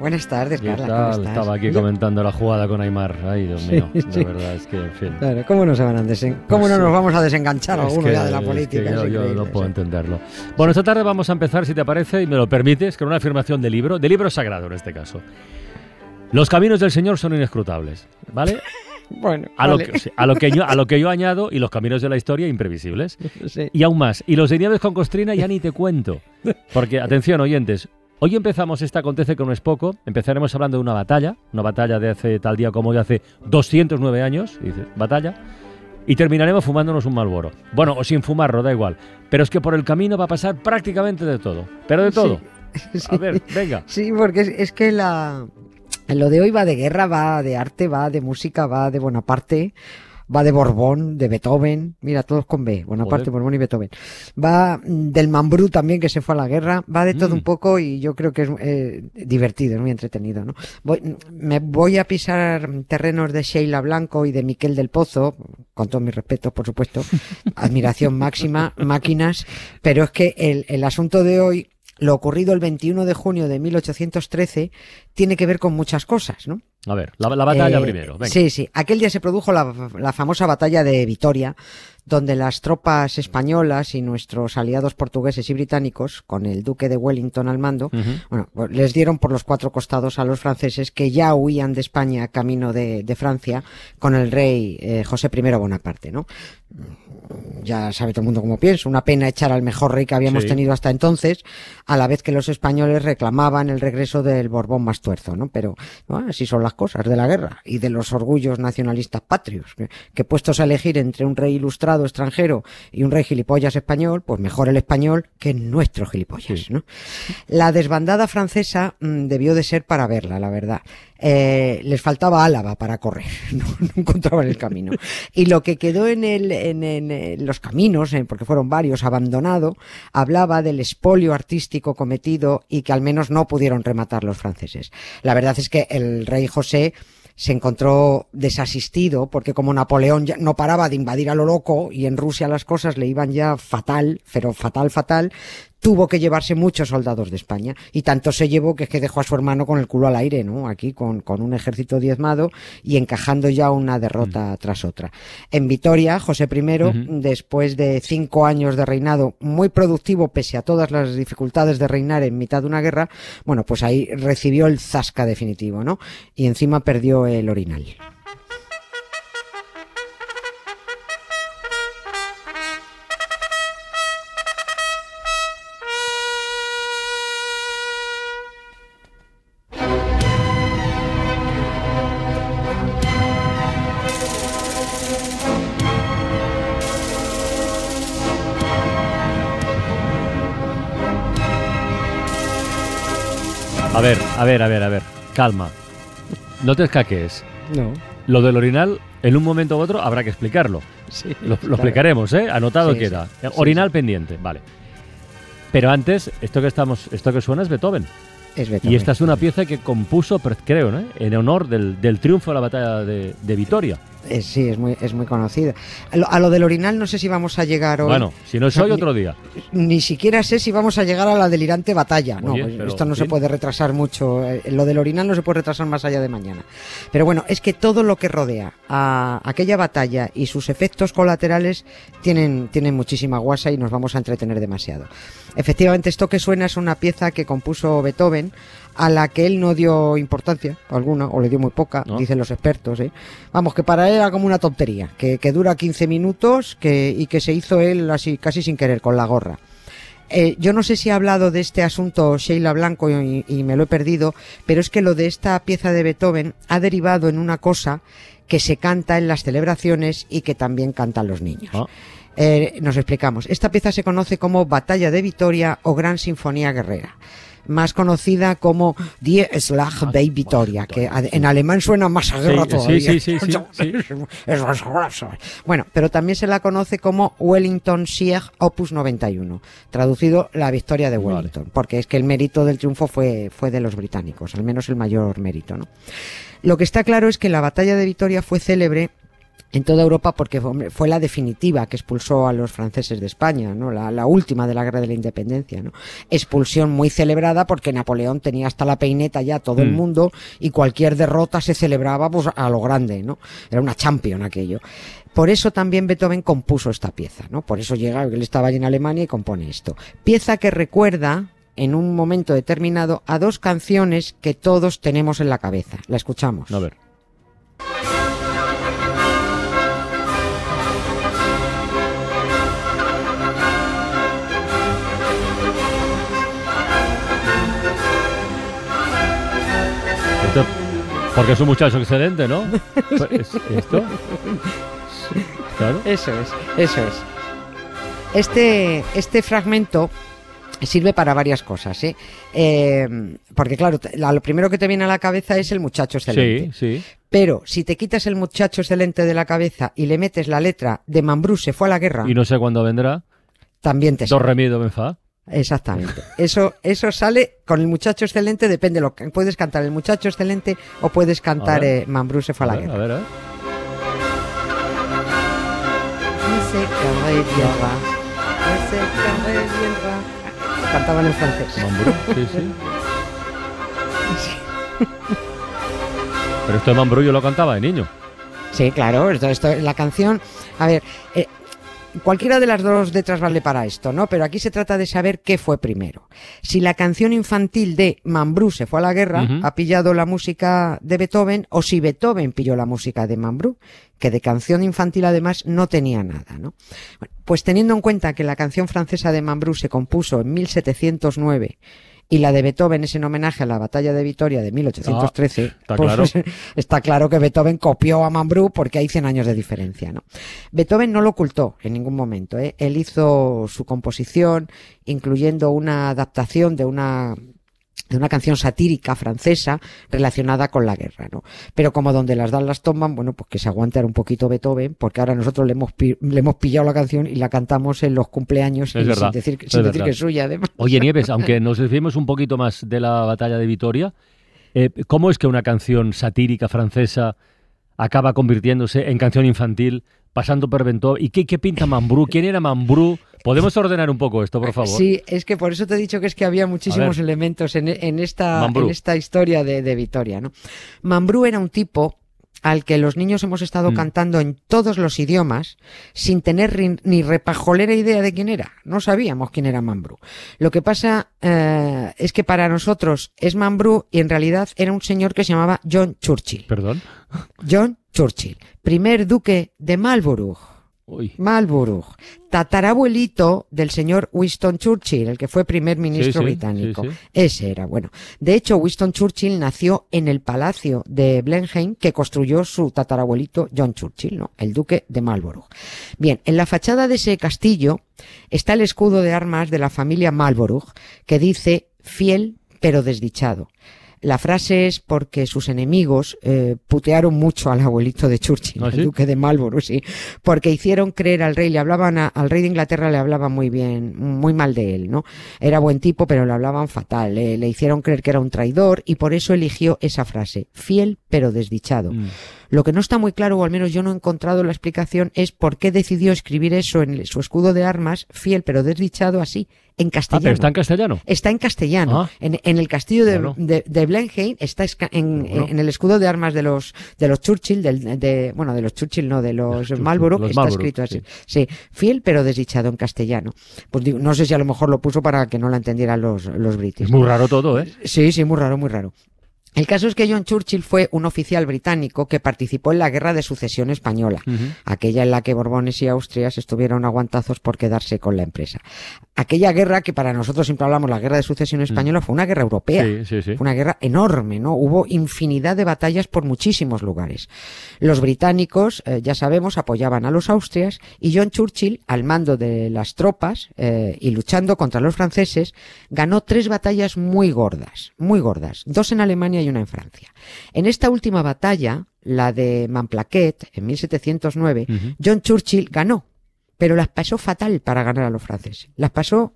Buenas tardes, ¿Qué Carla. ¿cómo estás? Estaba aquí Yo- comentando la jugada con Aymar. Ay, Dios mío, Sí, sí. verdad, es que, en fin. Claro, ¿cómo no se van a desen... ¿Cómo no Sí. nos vamos a desenganchar Es alguno que- ya de la es que política? yo, yo no puedo entenderlo. Bueno, esta tarde vamos a empezar, si te parece, y me lo permites, con una afirmación de libro, de libro sagrado en este caso. Los caminos del Señor son inescrutables, ¿vale? Bueno, A, lo vale. que, sí, a, lo que yo, a lo que yo añado, y los caminos de la historia imprevisibles. Sí. Y aún más, y los de Nieves con Costrina ya ni te cuento. Porque, atención, oyentes, hoy empezamos esta Acontece que no es poco. Empezaremos hablando de una batalla, una batalla de hace tal día como hoy, hace 209 años, dice, batalla. Y terminaremos fumándonos un malboro. Bueno, o sin fumarlo, da igual. Pero es que por el camino va a pasar prácticamente de todo. Pero de todo. Sí. A ver, venga. Sí, porque es, es que la... lo de hoy va de guerra, va de arte, va de música, va de Bonaparte, va de Borbón, de Beethoven, mira, todos con B, Bonaparte, Joder. Borbón y Beethoven. Va mm, del Mambrú también, que se fue a la guerra, va de todo Mm. un poco y yo creo que es eh, divertido, es muy entretenido, ¿no? Voy, me voy a pisar terrenos de Sheila Blanco y de Miquel del Pozo, con todos mis respetos, por supuesto, admiración máxima, máquinas, pero es que el, el asunto de hoy, lo ocurrido el 21 de junio de 1813, tiene que ver con muchas cosas, ¿no? A ver, la, la batalla Eh, primero. Venga. Sí, sí. Aquel día se produjo la, la famosa batalla de Vitoria, donde las tropas españolas y nuestros aliados portugueses y británicos, con el duque de Wellington al mando, bueno, pues les dieron por los cuatro costados a los franceses que ya huían de España camino de, de Francia con el rey eh, José I Bonaparte, ¿no? Ya sabe todo el mundo cómo pienso, una pena echar al mejor rey que habíamos Sí. tenido hasta entonces, a la vez que los españoles reclamaban el regreso del Borbón más tuerzo, ¿no? Pero bueno, así son las cosas de la guerra y de los orgullos nacionalistas patrios, que, que puestos a elegir entre un rey ilustrado extranjero y un rey gilipollas español, pues mejor el español que nuestro gilipollas, Sí. ¿no? La desbandada francesa mm, debió de ser para verla, la verdad. Eh, les faltaba Álava para correr, no, encontraban el camino. Y lo que quedó en, el, en, en, los caminos, eh, porque fueron varios, abandonado, hablaba del espolio artístico cometido y que al menos no pudieron rematar los franceses. La verdad es que el rey José se encontró desasistido porque como Napoleón ya no paraba de invadir a lo loco y en Rusia las cosas le iban ya fatal, pero fatal, fatal, tuvo que llevarse muchos soldados de España y tanto se llevó que es que dejó a su hermano con el culo al aire, ¿no? Aquí con, con un ejército diezmado y encajando ya una derrota tras otra. En Vitoria, José I, después de cinco años de reinado muy productivo pese a todas las dificultades de reinar en mitad de una guerra, bueno, pues ahí recibió el zasca definitivo, ¿no? Y encima perdió el orinal. A ver, a ver, a ver, a ver. Calma. No te escaques. No. Lo del orinal, en un momento u otro, habrá que explicarlo. Sí, Lo, lo explicaremos, ¿eh? Anotado Sí, queda. sí. Orinal pendiente, vale. Pero antes, esto que estamos, esto que suena es Beethoven. Es Beethoven. Y esta es una pieza que compuso, creo, ¿no? En honor del, del triunfo de la batalla de, de Vitoria. Eh, sí, es muy, es muy conocida. A lo, a lo del orinal no sé si vamos a llegar hoy. Bueno, si no es hoy, otro día. Ni siquiera sé si vamos a llegar a la delirante batalla. No, pues esto no se puede retrasar mucho. Eh, Lo del orinal no se puede retrasar más allá de mañana. Pero bueno, es que todo lo que rodea a aquella batalla y sus efectos colaterales tienen, tienen muchísima guasa y nos vamos a entretener demasiado. Efectivamente, esto que suena es una pieza que compuso Beethoven a la que él no dio importancia alguna, o le dio muy poca, ¿No? dicen los expertos. ¿eh? Vamos, que para él era como una tontería, que, que dura 15 minutos que, y que se hizo él así, casi sin querer, con la gorra. Eh, yo no sé si ha hablado de este asunto Sheila Blanco y, y me lo he perdido, pero es que lo de esta pieza de Beethoven ha derivado en una cosa que se canta en las celebraciones y que también cantan los niños. Ah. Eh, nos explicamos. Esta pieza se conoce como Batalla de Vitoria o Gran Sinfonía Guerrera. Más conocida como Die Schlag Ah, bei Victoria, que en alemán suena más a guerra Sí, todavía. sí, sí, sí. Bueno, pero también se la conoce como Wellington Sieg Opus 91, traducido la victoria de Vale. Wellington, porque es que el mérito del triunfo fue, fue de los británicos, al menos el mayor mérito, ¿no? Lo que está claro es que la batalla de Vitoria fue célebre en toda Europa porque fue la definitiva que expulsó a los franceses de España, ¿no? La, la última de la guerra de la independencia, ¿no? Expulsión muy celebrada porque Napoleón tenía hasta la peineta ya todo el Mm. mundo y cualquier derrota se celebraba pues a lo grande, ¿no? Era una champion aquello. Por eso también Beethoven compuso esta pieza, ¿no? Por eso llega, él estaba allí en Alemania y compone esto. Pieza que recuerda en un momento determinado a dos canciones que todos tenemos en la cabeza. La escuchamos. A ver. Esto- porque es un muchacho excelente, ¿no? Pues, ¿Esto? Claro. Eso es, eso es. Este, este fragmento sirve para varias cosas, ¿eh? Eh, porque claro, la- lo primero que te viene a la cabeza es el muchacho excelente. Sí, sí. Pero si te quitas el muchacho excelente de la cabeza y le metes la letra de Mambrú se fue a la guerra, Y no sé cuándo vendrá. también te Dos remido me fa. Exactamente. Eso, eso sale con el muchacho excelente, depende lo que puedes cantar el muchacho excelente o puedes cantar eh, Mambrú se fue a A la ver, guerra. a ver, a. Cantaban en francés. Mambrú, sí, sí. Pero esto de Mambrú yo lo cantaba de niño. Sí, claro, esto, esto, la canción, a ver, eh, cualquiera de las dos letras vale para esto, ¿no? Pero aquí se trata de saber qué fue primero. Si la canción infantil de Mambrú se fue a la guerra, ha pillado la música de Beethoven, o si Beethoven pilló la música de Mambrú, que de canción infantil además no tenía nada, ¿no? Bueno, pues teniendo en cuenta que la canción francesa de Mambrú se compuso en 1709 y la de Beethoven es en homenaje a la batalla de Vitoria de 1813, Ah, está pues, claro. está claro que Beethoven copió a Mambrú porque hay 100 años de diferencia, ¿no? Beethoven no lo ocultó en ningún momento, ¿eh? Él hizo su composición, incluyendo una adaptación de una de una canción satírica francesa relacionada con la guerra, ¿no? Pero como donde las dan las toman, bueno, pues que se aguante ahora un poquito Beethoven, porque ahora nosotros le hemos, le hemos pillado la canción y la cantamos en los cumpleaños Es y verdad, sin decir, es sin decir que es suya, además. Oye, Nieves, aunque nos desviemos un poquito más de la batalla de Vitoria, eh, ¿cómo es que una canción satírica francesa acaba convirtiéndose en canción infantil, pasando por Beethoven? ¿Y qué, qué pinta Mambrú? ¿Quién era Mambrú? ¿Podemos ordenar un poco esto, por favor? Sí, es que por eso te he dicho que es que había muchísimos elementos en, en esta, Mambrú. en esta historia de, de Vitoria, ¿no? Mambrú era un tipo al que los niños hemos estado Mm. cantando en todos los idiomas sin tener ni repajolera idea de quién era. No sabíamos quién era Mambrú. Lo que pasa eh, es que para nosotros es Mambrú y en realidad era un señor que se llamaba John Churchill. Perdón. John Churchill, primer duque de Marlborough. Uy. Marlborough, tatarabuelito del señor Winston Churchill, el que fue primer ministro Sí, sí, británico. sí. Ese era, bueno. De hecho, Winston Churchill nació en el palacio de Blenheim que construyó su tatarabuelito John Churchill, ¿no? El duque de Marlborough. Bien, en la fachada de ese castillo está el escudo de armas de la familia Marlborough que dice fiel pero desdichado. La frase es porque sus enemigos eh, putearon mucho al abuelito de Churchill, ¿Ah, el duque de Marlborough, sí, porque hicieron creer al rey, le hablaban a- al rey de Inglaterra, le hablaban muy bien, muy mal de él, ¿no? Era buen tipo, pero le hablaban fatal, le, le hicieron creer que era un traidor y por eso eligió esa frase, fiel pero desdichado. Mm. Lo que no está muy claro, o al menos yo no he encontrado la explicación, es por qué decidió escribir eso en su escudo de armas, fiel pero desdichado, así, en Ah, castellano. pero está en castellano. Está en castellano. Ah. En, en el castillo de, Bueno. de, de Blenheim está en, Bueno. en el escudo de armas de los de los Churchill, del, de, bueno, de los Churchill, no, de los Churchill, Marlborough, los está escrito así. Sí. fiel pero desdichado en castellano. Pues digo, no sé si a lo mejor lo puso para que no la entendieran los, los Es british. muy raro todo, ¿eh? Sí, sí, muy raro, muy raro. El caso es que John Churchill fue un oficial británico que participó en la Guerra de Sucesión Española, aquella en la que Borbones y Austrias estuvieron aguantazos por quedarse con la empresa. Aquella guerra que para nosotros siempre hablamos, la Guerra de Sucesión Española, fue una guerra europea, fue una guerra enorme, ¿no? Hubo infinidad de batallas por muchísimos lugares. Los británicos, eh, ya sabemos, apoyaban a los Austrias y John Churchill, al mando de las tropas eh, y luchando contra los franceses, ganó tres batallas muy gordas, muy gordas, dos en Alemania y una en Francia. En esta última batalla, la de Manplaquet, en 1709, John Churchill ganó, pero las pasó fatal para ganar a los franceses. Las pasó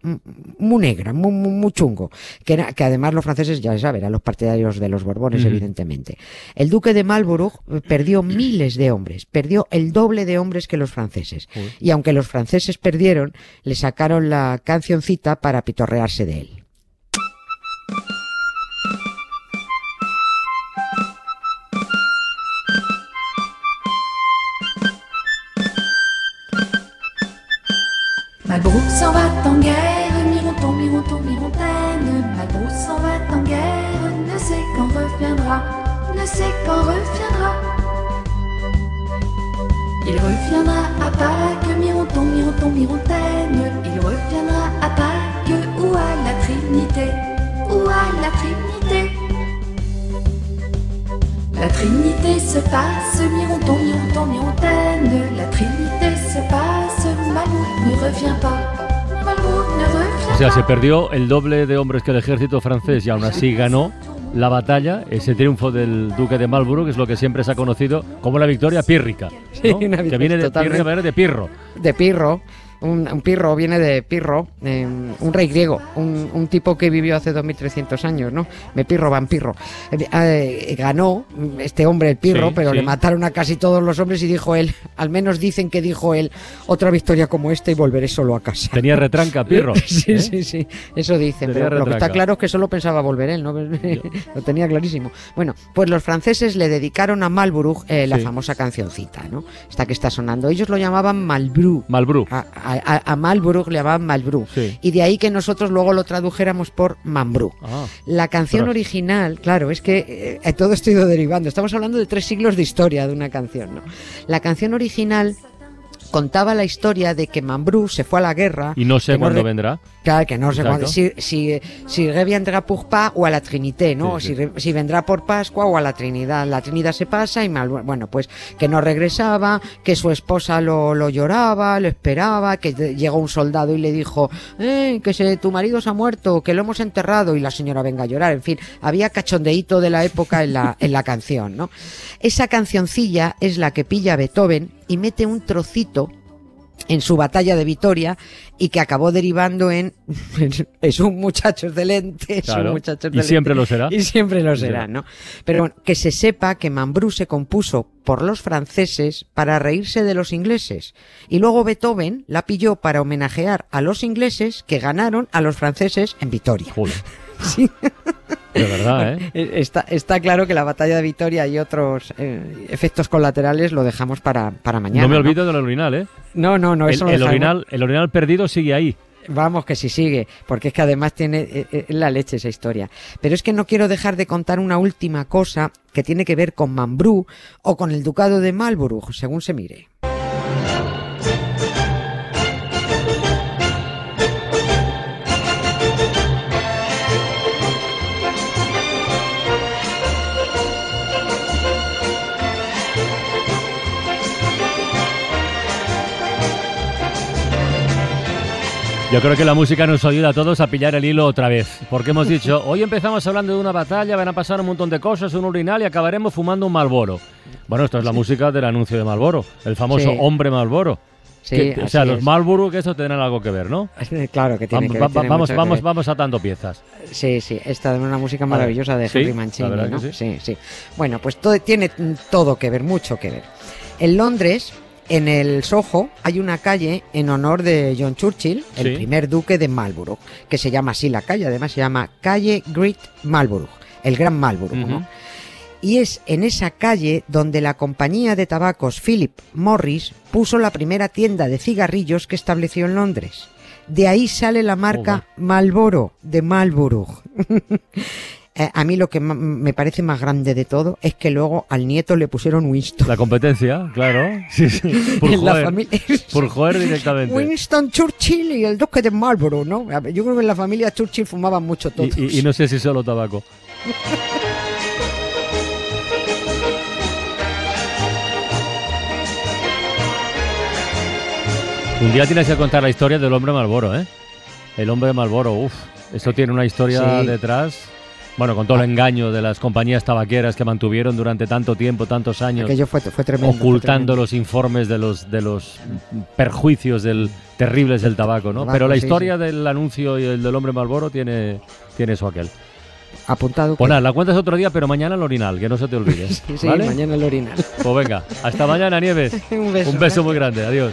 muy negra, muy, muy, chungo. Que, era, que además los franceses, ya saben, eran los partidarios de los Borbones, evidentemente. El duque de Marlborough eh, perdió miles de hombres, perdió el doble de hombres que los franceses. Y aunque los franceses perdieron, le sacaron la cancioncita para pitorrearse de él. S'en va en guerre, mironton, mironton, mirontaine. Malbrook s'en va en guerre, ne sait quand reviendra, ne sait quand reviendra. Il reviendra à Pâques, mironton, mironton, mirontaine. Il reviendra à Pâques ou à la Trinité, ou à la Trinité. La Trinité se passe, mironton, mironton, mirontaine. La Trinité se passe, Malbrook ne revient pas. O sea, se perdió el doble de hombres que el ejército francés y aún así ganó la batalla, ese triunfo del duque de Marlborough, que es lo que siempre se ha conocido como la victoria pírrica, ¿no? Sí, una que viene de, pírrica, de pirro. de Pirro. Un, un pirro viene de Pirro, eh, un rey griego, un, un tipo que vivió hace 2300 años, ¿no? Me pirro, vampirro. Eh, eh, ganó este hombre, el pirro, Sí, pero sí. le mataron a casi todos los hombres y dijo él, al menos dicen que dijo él, otra victoria como esta y volveré solo a casa. Tenía retranca, pirro. Sí, ¿eh? sí, sí, eso dicen. Tenía Pero lo que está claro es que solo pensaba volver él, ¿no? lo tenía clarísimo. Bueno, pues los franceses le dedicaron a Marlborough eh, la famosa cancioncita, ¿no? Esta que está sonando. Ellos lo llamaban Malbrou. Malbrú. A, a, a Marlborough le llamaban Malbrou. Sí. Y de ahí que nosotros luego lo tradujéramos por Mambrú. Ah, La canción original, claro, es que eh, todo esto ha ido derivando. Estamos hablando de tres siglos de historia de una canción, ¿no? La canción original contaba la historia de que Mambrú se fue a la guerra. y no sé cuándo vendrá. Claro, que no sé cuándo. Si, si, si reviendrá pour pas o a la Trinité, ¿no? Sí, Si, sí. si vendrá por Pascua o a la Trinidad. La Trinidad se pasa y mal, bueno, pues que no regresaba, que su esposa lo, lo lloraba, lo esperaba, que llegó un soldado y le dijo, eh, que se, tu marido se ha muerto, que lo hemos enterrado y la señora venga a llorar. En fin, había cachondeíto de la época en la, en la canción, ¿no? Esa cancioncilla es la que pilla Beethoven y mete un trocito en su batalla de Vitoria y que acabó derivando en es un muchacho excelente, es Claro, un muchacho y siempre lo será. Y siempre lo será, ¿no? Pero bueno, que se sepa que Mambrú se compuso por los franceses para reírse de los ingleses. Y luego Beethoven la pilló para homenajear a los ingleses que ganaron a los franceses en Vitoria. Joder. Sí. De verdad, ¿eh? Eh, Está, está claro que la batalla de Vitoria y otros eh, efectos colaterales lo dejamos para, para mañana. no me olvido del orinal, ¿eh? No, no, no, el, eso el orinal, el orinal perdido sigue ahí. Vamos, que si sigue, porque es que además tiene eh, eh, la leche esa historia. Pero es que no quiero dejar de contar una última cosa que tiene que ver con Mambrú o con el ducado de Marlborough, según se mire. Yo creo que la música nos ayuda a todos a pillar el hilo otra vez. Porque hemos dicho, hoy empezamos hablando de una batalla, van a pasar un montón de cosas, un urinal y acabaremos fumando un Malboro. Bueno, esto es la música del anuncio de Malboro, el famoso Sí. hombre Malboro. Sí, Que- o sea, los es. Marlboro que eso tendrán algo que ver, ¿no? Claro que tiene Vamos, que ver, tiene vamos, mucho que vamos, ver. vamos atando piezas. Sí, sí, esta es una música maravillosa de Sí, Henry Mancini, ¿no? que sí, sí. Bueno, pues todo, tiene todo que ver, mucho que ver. En Londres, en el Soho, hay una calle en honor de John Churchill, el Sí. primer duque de Marlborough, que se llama así la calle, además se llama Calle Great Marlborough, el Gran Marlborough. ¿no? Y es en esa calle donde la compañía de tabacos Philip Morris puso la primera tienda de cigarrillos que estableció en Londres. De ahí sale la marca Marlboro de Marlborough. Eh, a mí lo que me parece más grande de todo es que luego al nieto le pusieron Winston. La competencia, claro. Sí, sí. Por en la joder. familia. Por joder directamente. Winston Churchill y el duque de Marlborough, ¿no? Yo creo que en la familia Churchill fumaban mucho todos. Y, y- y no sé si solo tabaco. Un día tienes que contar la historia del hombre Malboro, ¿eh? El hombre Malboro, uff, esto tiene una historia Sí. detrás. Bueno, con todo el engaño de las compañías tabaqueras que mantuvieron durante tanto tiempo, tantos años, Aquello fue, fue tremendo. fue ocultando los informes de los de los perjuicios del terribles del tabaco, ¿no? Tabaco, Pero la sí, historia del anuncio y el del hombre Malboro tiene tiene eso aquel. Apuntado. Pues nada, la cuentas otro día, pero mañana al orinal, que no se te olvide. Sí, sí, ¿vale? mañana el orinal. Pues venga, hasta mañana, Nieves. Un beso. Un beso muy grande, adiós.